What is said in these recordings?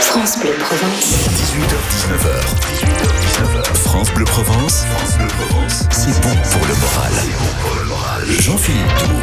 France Bleu Provence. 18h-19h. 18h-19h. France Bleu Provence. France Bleu Provence. C'est bon pour le moral. C'est bon pour le moral. Jean-Philippe Doux.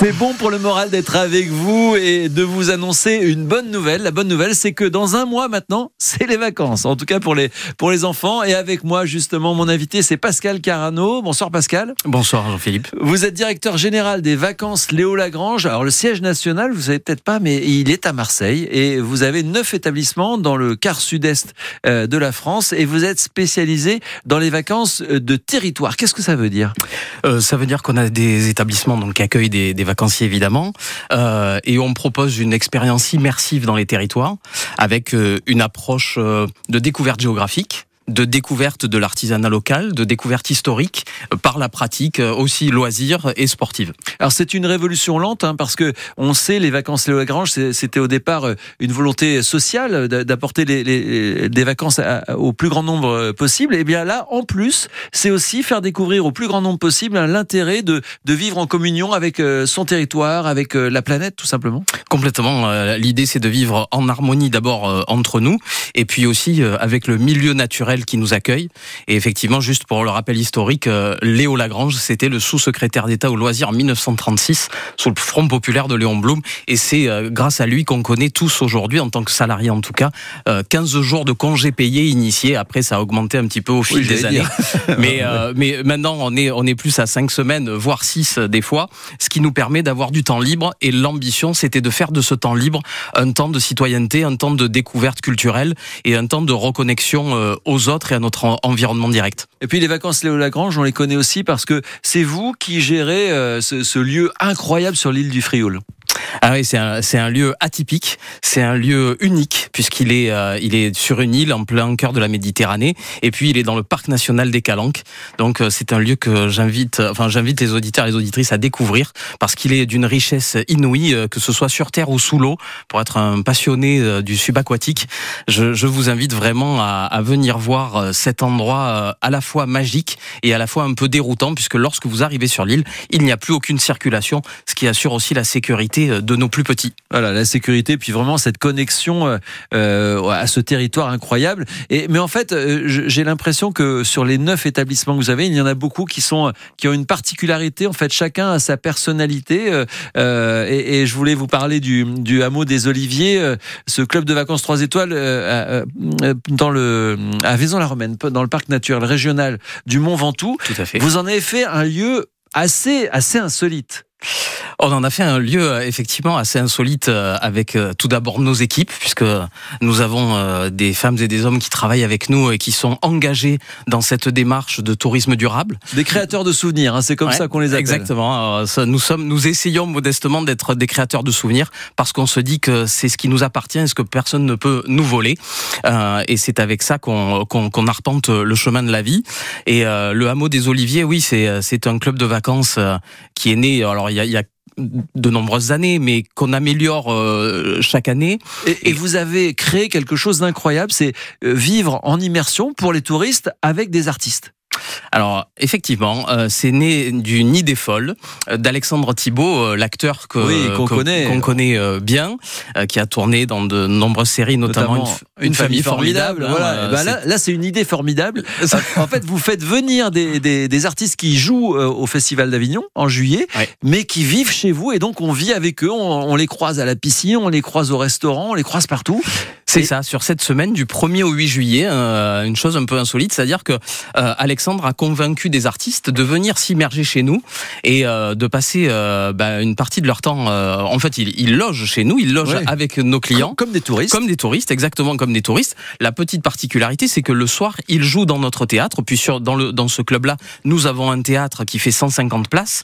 C'est bon pour le moral d'être avec vous et de vous annoncer une bonne nouvelle. La bonne nouvelle, c'est que dans un mois maintenant, c'est les vacances. En tout cas pour les, pour les enfants. Et avec moi, justement, mon invité, c'est Pascal Carano. Bonsoir Pascal. Bonsoir Jean-Philippe. Vous êtes directeur général des vacances Léo Lagrange. Alors le siège national, vous savez peut-être pas, mais il est à Marseille. Et vous avez neuf établissements dans le quart sud-est euh, de la France. Et vous êtes spécialisé dans les vacances euh, de territoire. Qu'est-ce que ça veut dire? Euh, Ça veut dire qu'on a des établissements donc, qui accueillent des, des vacanciers évidemment, euh, et on propose une expérience immersive dans les territoires avec euh, une approche euh, de découverte géographique de découverte de l'artisanat local, de découverte historique euh, par la pratique euh, aussi loisirs et sportive. Alors c'est une révolution lente hein, parce que on sait les vacances Léo Lagrange c'était au départ euh, une volonté sociale d'apporter les, les, des vacances à, au plus grand nombre possible. Et bien là en plus c'est aussi faire découvrir au plus grand nombre possible hein, l'intérêt de, de vivre en communion avec son territoire, avec la planète tout simplement. Complètement. L'idée c'est de vivre en harmonie d'abord entre nous et puis aussi avec le milieu naturel qui nous accueille. Et effectivement, juste pour le rappel historique, euh, Léo Lagrange, c'était le sous-secrétaire d'État au loisir en 1936 sous le Front populaire de Léon Blum. Et c'est euh, grâce à lui qu'on connaît tous aujourd'hui, en tant que salarié en tout cas, 15 euh, jours de congés payés initiés. Après, ça a augmenté un petit peu au fil des années. mais, mais maintenant, on est, on est plus à 5 semaines, voire 6 des fois, ce qui nous permet d'avoir du temps libre. Et l'ambition, c'était de faire de ce temps libre un temps de citoyenneté, un temps de découverte culturelle et un temps de reconnexion aux autres et à notre environnement direct. Et puis les vacances Léo Lagrange, on les connaît aussi parce que c'est vous qui gérez euh, ce, ce lieu incroyable sur l'île du Frioul. Ah oui, c'est un, un, lieu atypique, c'est un lieu unique puisqu'il est, euh, il est sur une île en plein cœur de la Méditerranée et puis il est dans le parc national des Calanques. Donc euh, c'est un lieu que j'invite, enfin j'invite les auditeurs et les auditrices à découvrir parce qu'il est d'une richesse inouïe, euh, que ce soit sur terre ou sous l'eau. Pour être un passionné du subaquatique, je, je vous invite vraiment à, à, venir voir cet endroit à la fois magique et à la fois un peu déroutant puisque lorsque vous arrivez sur l'île, il n'y a plus aucune circulation, ce qui assure aussi la sécurité de nos plus petits. Voilà, la sécurité, puis vraiment cette connexion euh, euh à ce territoire incroyable. Et, mais en fait, euh, j'ai l'impression que sur les neuf établissements que vous avez, il y en a beaucoup qui, sont, qui ont une particularité. En fait, chacun a sa personnalité. Euh, euh et, et, je voulais vous parler du, du hameau des Oliviers, ce club de vacances 3 étoiles dans le, à Vaison-la-Romaine, dans le parc naturel régional du Mont Ventoux. Tout à fait. Vous en avez fait un lieu assez, assez insolite. On en a fait un lieu euh, effectivement assez insolite euh, avec euh, tout d'abord nos équipes, puisque nous avons des femmes et des hommes qui travaillent avec nous et qui sont engagés dans cette démarche de tourisme durable. Des créateurs de souvenirs, hein, c'est comme ça qu'on les appelle. Exactement. Nous sommes, nous essayons modestement d'être des créateurs de souvenirs parce qu'on se dit que c'est ce qui nous appartient et ce que personne ne peut nous voler. et c'est avec ça qu'on arpente le chemin de la vie. Et le hameau des Oliviers, oui, c'est c'est un club de vacances qui est né. Alors il y a, il y a de nombreuses années, mais qu'on améliore euh, chaque année. Et, et, vous avez créé quelque chose d'incroyable, c'est euh, vivre en immersion pour les touristes avec des artistes. Alors effectivement, euh, c'est né du Nid des Folles euh, d'Alexandre Thibault, euh, l'acteur que qu'on connaît, qu'on connaît bien, qui a tourné dans de nombreuses séries, notamment, une, famille, formidable. Hein, voilà. ben là, là c'est une idée formidable. en fait, vous faites venir des, des, des artistes qui jouent au Festival d'Avignon en juillet, mais qui vivent chez vous et donc on vit avec eux. On, on, les croise à la piscine, on les croise au restaurant, on les croise partout. C'est ça. Sur cette semaine du 1er au 8 juillet, une chose un peu insolite, c'est-à-dire que Alexandre a convaincu des artistes de venir s'immerger chez nous et euh, de passer euh, bah, une partie de leur temps. Euh, en fait, ils, ils, logent chez nous, ils logent avec nos clients. Comme, des touristes. Comme des touristes, exactement comme des touristes. La petite particularité, c'est que le soir, ils jouent dans notre théâtre. Puis sur, dans, le, dans ce club-là, nous avons un théâtre qui fait 150 places.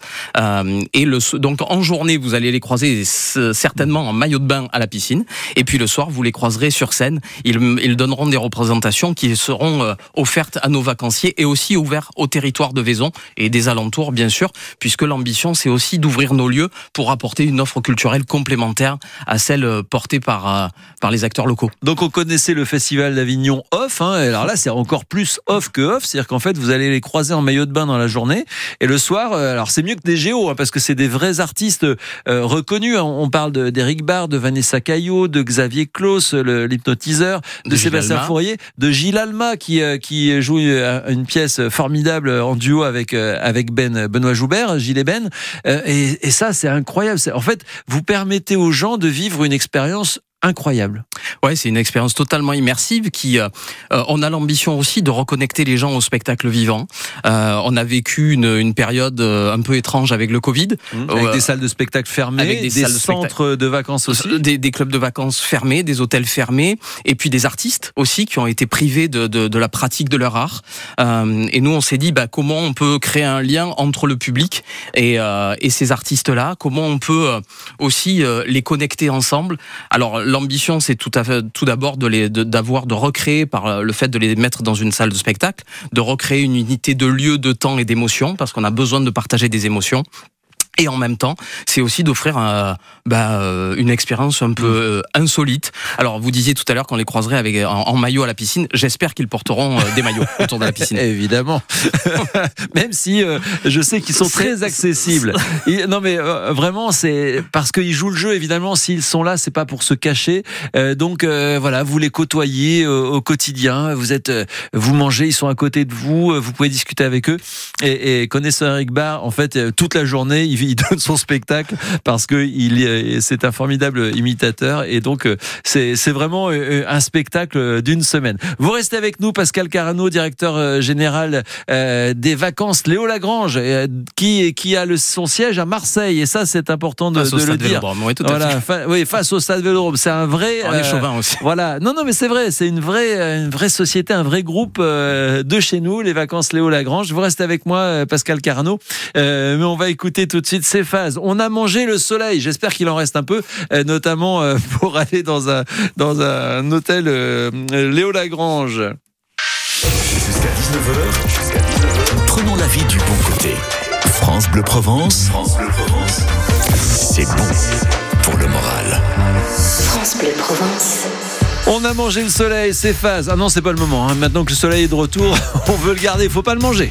et le, donc en journée, vous allez les croiser certainement en maillot de bain à la piscine. Et puis le soir, vous les croiserez sur scène. Ils, ils donneront des représentations qui seront euh, offertes à nos vacanciers et aussi ouvertes au territoire de Vaison et des alentours, bien sûr, puisque l'ambition, c'est aussi d'ouvrir nos lieux pour apporter une offre culturelle complémentaire à celle euh, portée par, euh, par les acteurs locaux. Donc on connaissait le festival d'Avignon off, hein, alors là c'est encore plus off que off, c'est-à-dire qu'en fait vous allez les croiser en maillot de bain dans la journée et le soir, alors c'est mieux que des géos hein, parce que c'est des vrais artistes reconnus. Hein. On parle d'Eric Barr, de Vanessa Caillot, de Xavier Claus, l'hypnotiseur, de, Sébastien Fourier, de Gilles Alma qui, qui joue une pièce formidable en duo avec, avec Ben, Benoît Joubert, Gilles et Ben. Et, et ça c'est incroyable. En fait, vous permettez aux gens de vivre une expérience incroyable. Ouais, c'est une expérience totalement immersive qui, euh, euh, on a l'ambition aussi de reconnecter les gens au spectacle vivant. Euh, on a vécu une, une, période un peu étrange avec le Covid. Mmh. avec des salles de spectacle fermées, avec des, centres de, vacances aussi. Des, des, clubs de vacances fermés, des hôtels fermés, et puis des artistes aussi qui ont été privés de, de, de la pratique de leur art. et nous, on s'est dit, bah, comment on peut créer un lien entre le public et, et ces artistes-là? Comment on peut aussi les connecter ensemble? Alors, l'ambition, c'est tout, d'abord de d'avoir, de, recréer par le fait de les mettre dans une salle de spectacle, de recréer une unité de lieu, de temps et d'émotion, parce qu'on a besoin de partager des émotions. Et en même temps, c'est aussi d'offrir un, bah, euh, une expérience un peu euh, insolite. Alors, vous disiez tout à l'heure qu'on les croiserait avec en, maillot à la piscine. J'espère qu'ils porteront euh, des maillots autour de la piscine. Évidemment, même si je sais qu'ils sont très accessibles. non, mais vraiment, c'est parce qu'ils jouent le jeu. Évidemment, s'ils sont là, c'est pas pour se cacher. donc voilà, vous les côtoyez au quotidien. Vous êtes, vous mangez, ils sont à côté de vous. Vous pouvez discuter avec eux. Et, et connaissant Eric Barr, en fait, toute la journée, il il donne son spectacle parce que il c'est un formidable imitateur et donc euh, c'est vraiment euh, un spectacle d'une semaine. Vous restez avec nous, Pascal Carano, directeur euh, général des vacances Léo Lagrange, qui qui a le, son siège à Marseille et ça c'est important de, de le dire. Oui, tout à voilà, oui, face au Stade Vélodrome, c'est un vrai. On est chauvin aussi. Voilà, non non mais c'est vrai, c'est une vraie une vraie société, un vrai groupe de chez nous, les vacances Léo Lagrange. Vous restez avec moi, Pascal Carano, mais on va écouter tout de suite de ces phases. On a mangé le soleil. J'espère qu'il en reste un peu, euh, notamment euh, pour aller dans un, dans un hôtel euh, Léo Lagrange. Jusqu'à 19h, prenons la vie du bon côté. France Bleu Provence. France Bleu Provence. C'est bon pour le moral. France Bleu Provence. On a mangé le soleil, c'est phase. Ah non, c'est pas le moment. Hein. Maintenant que le soleil est de retour, on veut le garder. Il faut pas le manger.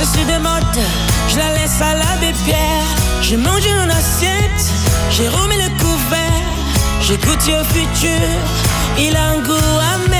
Veste c'est de mode, je la laisse à l'abbé Pierre. J'ai mangé une assiette, j'ai remis le couvert. J'ai goûté au futur, il a un goût amer.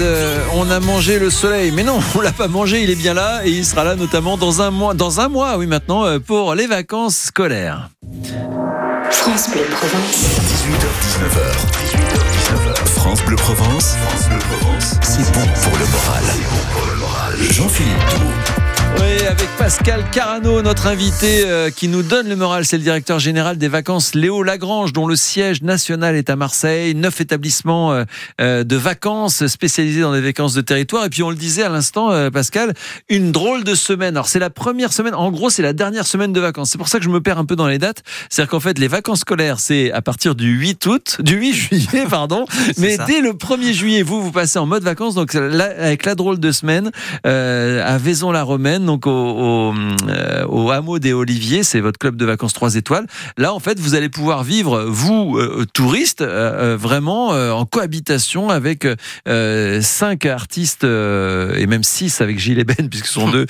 Euh, on a mangé le soleil, mais non, on l'a pas mangé, il est bien là et il sera là notamment dans un mois, dans un mois, oui maintenant, euh, pour les vacances scolaires. France Bleu Provence. 18h, 19h. 18h, 19h. France Bleu Provence. France Bleu Provence. C'est bon pour le moral. Jean-Philippe. Oui, avec Pascal Carano, notre invité euh, qui nous donne le moral, c'est le directeur général des vacances Léo Lagrange, dont le siège national est à Marseille. Neuf établissements euh, euh, de vacances spécialisés dans les vacances de territoire. Et puis on le disait à l'instant, euh, Pascal, une drôle de semaine. Alors c'est la première semaine, en gros c'est la dernière semaine de vacances. C'est pour ça que je me perds un peu dans les dates. C'est-à-dire qu'en fait les vacances scolaires c'est à partir du 8 août, du 8 juillet, pardon. Mais ça. dès le 1er juillet, vous vous passez en mode vacances. Donc là, avec la drôle de semaine euh, à Vaison-la-Romaine, donc euh, au hameau des Oliviers, c'est votre club de vacances 3 étoiles. Là, en fait, vous allez pouvoir vivre, vous, euh, touristes, euh, euh, vraiment en cohabitation avec cinq artistes et même six avec Gilles et Ben, puisque ce sont deux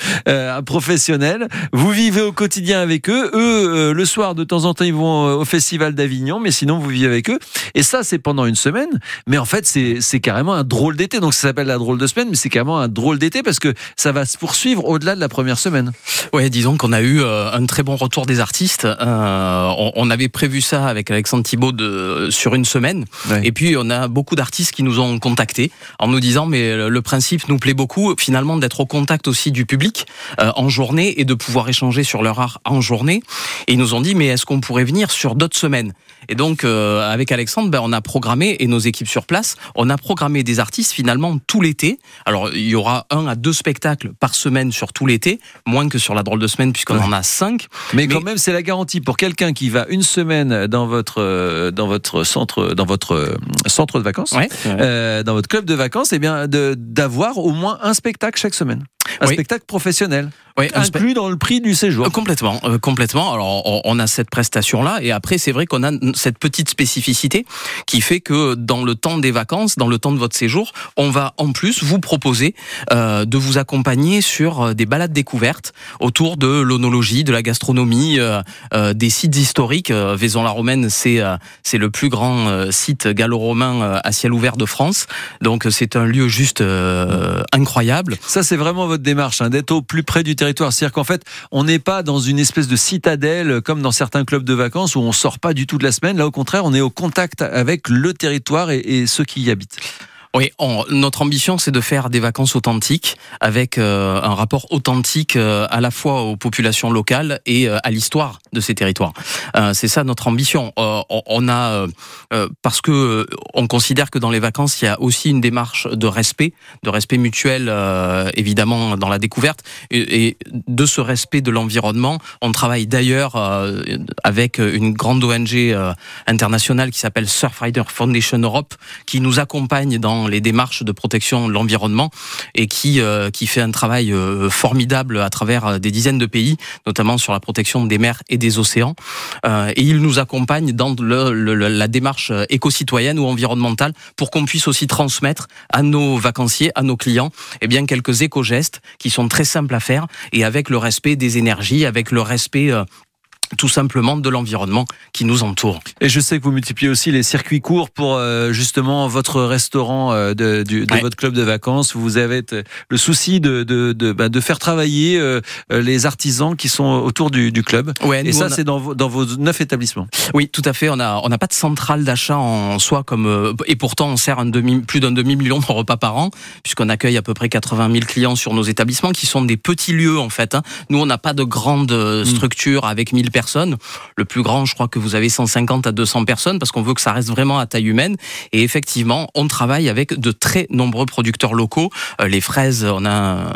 professionnels. Vous vivez au quotidien avec eux. Eux, le soir, de temps en temps, ils vont au Festival d'Avignon, mais sinon, vous vivez avec eux. Et ça, c'est pendant une semaine. Mais en fait, c'est carrément un drôle d'été. Donc, ça s'appelle la drôle de semaine, mais c'est carrément un drôle d'été parce que ça va se poursuivre au-delà de la première semaine. Ouais, disons qu'on a eu euh, un très bon retour des artistes. Euh, on, on avait prévu ça avec Alexandre Thibault de, sur une semaine. Ouais. Et puis, on a beaucoup d'artistes qui nous ont contactés en nous disant, mais le, le principe nous plaît beaucoup, finalement, d'être au contact aussi du public euh, en journée et de pouvoir échanger sur leur art en journée. Et ils nous ont dit, mais est-ce qu'on pourrait venir sur d'autres semaines? Et donc, euh, avec Alexandre, ben, on a programmé, et nos équipes sur place, on a programmé des artistes finalement tout l'été. Alors, il y aura un à deux spectacles par semaine sur tout l'été, moins que sur la drôle de semaine, puisqu'on Ouais. en a cinq. Mais, Mais- quand même, c'est la garantie pour quelqu'un qui va une semaine dans votre euh, dans votre centre dans votre euh, centre de vacances, Ouais. euh, dans votre club de vacances, et bien d'avoir au moins un spectacle chaque semaine, un Oui. spectacle professionnel Ouais, un spe- inclus dans le prix du séjour. Euh, Complètement, euh, complètement. Alors, on, on a cette prestation-là, et après, c'est vrai qu'on a cette petite spécificité qui fait que dans le temps des vacances, dans le temps de votre séjour, on va en plus vous proposer euh, de vous accompagner sur euh, des balades découvertes autour de l'onologie, de la gastronomie, euh, des sites historiques. Vaison-la-Romaine, c'est euh, c'est le plus grand site gallo-romain à ciel ouvert de France. Donc, c'est un lieu juste euh, incroyable. Ça, c'est vraiment démarche, hein, d'être au plus près du territoire. C'est-à-dire qu'en fait, on n'est pas dans une espèce de citadelle euh, comme dans certains clubs de vacances où on sort pas du tout de la semaine. Là, au contraire, on est au contact avec le territoire et ceux qui y habitent. Oui, on- notre ambition, c'est de faire des vacances authentiques avec euh, un rapport authentique euh, à la fois aux populations locales et euh, à l'histoire de ces territoires. Euh, c'est ça notre ambition. Euh, on, on a euh, parce que on considère que dans les vacances, il y a aussi une démarche de respect, de respect mutuel, évidemment dans la découverte et, et de ce respect de l'environnement. On travaille d'ailleurs avec une grande ONG internationale qui s'appelle Surfrider Foundation Europe, qui nous accompagne dans les démarches de protection de l'environnement et qui euh, qui fait un travail euh, formidable à travers euh, des dizaines de pays, notamment sur la protection des mers et des océans. Et il nous accompagne dans le- la démarche éco-citoyenne ou environnementale pour qu'on puisse aussi transmettre à nos vacanciers, à nos clients, eh bien quelques éco-gestes qui sont très simples à faire et avec le respect des énergies, avec le respect tout simplement de l'environnement qui nous entoure. Et je sais que vous multipliez aussi les circuits courts pour euh, justement votre restaurant euh, de, du- de Ouais. votre club de vacances. Vous avez t- le souci de, de, de, bah, de faire travailler euh, euh, les artisans qui sont autour du, du club. Ouais, Et nous, ça, a- c'est dans, vos- dans vos neuf établissements. Oui, tout à fait. On a on n'a pas de centrale d'achat en soi comme euh, et pourtant on sert un demi plus d'un demi million de repas par an puisqu'on accueille à peu près 80 000 clients sur nos établissements qui sont des petits lieux en fait. hein. Nous on n'a pas de grande euh, structure avec 1000 personnes. Le plus grand, je crois que vous avez 150 à 200 personnes parce qu'on veut que ça reste vraiment à taille humaine. Et effectivement, on travaille avec de très nombreux producteurs locaux. Euh, les fraises, on a un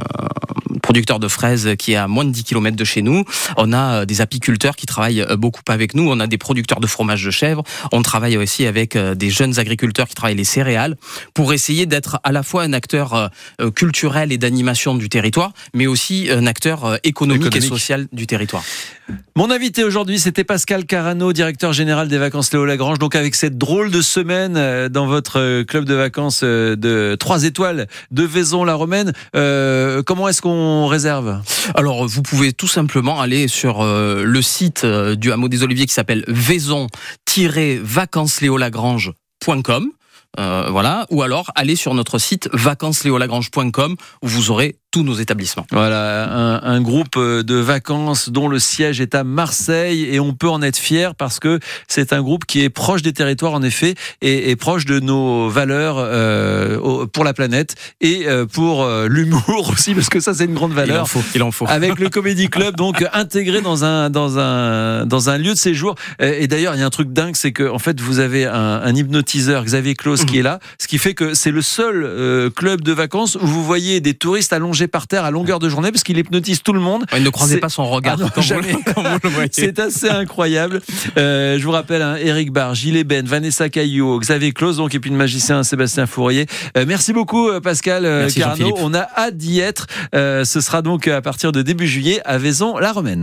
producteur de fraises qui est à moins de 10 km de chez nous. On a des apiculteurs qui travaillent beaucoup avec nous. On a des producteurs de fromage de chèvre. On travaille aussi avec des jeunes agriculteurs qui travaillent les céréales pour essayer d'être à la fois un acteur culturel et d'animation du territoire, mais aussi un acteur économique, Économique. et social du territoire. Mon aujourd'hui, c'était Pascal Carano, directeur général des vacances Léo Lagrange. Donc avec cette drôle de semaine euh, dans votre euh, club de vacances euh, de 3 étoiles de Vaison-la-Romaine, comment est-ce qu'on réserve? Alors, vous pouvez tout simplement aller sur le site du hameau des Oliviers qui s'appelle vaison-vacancesléolagrange.com. Euh, voilà, ou alors aller sur notre site vacancesléolagrange.com où vous aurez tous nos établissements. Voilà, un, un groupe euh, de vacances dont le siège est à Marseille et on peut en être fier parce que c'est un groupe qui est proche des territoires en effet et, et proche de nos valeurs euh, pour la planète et euh, pour euh, l'humour aussi parce que ça c'est une grande Il en valeur. faut, il en faut. Avec le Comedy Club, donc intégré dans un dans un dans un lieu de séjour. Et d'ailleurs, il y a un truc dingue, c'est que en fait, vous avez un, un hypnotiseur Xavier Claus qui est là, ce qui fait que c'est le seul euh, club de vacances où vous voyez des touristes allongés par terre à longueur de journée parce qu'il hypnotise tout le monde. Ouais, ne croisez C'est- pas son regard Ah non, quand, vous, jamais. quand vous le voyez. C'est assez incroyable. Euh, je vous rappelle, hein, Eric Barr, Gilles Ben, Vanessa Caillot, Xavier Claus, donc, et puis le magicien Sébastien Fourier. Euh, merci beaucoup, euh, Pascal Merci, Carnot. On a hâte d'y être. Euh, ce sera donc à partir de début juillet à Vaison-la-Romaine.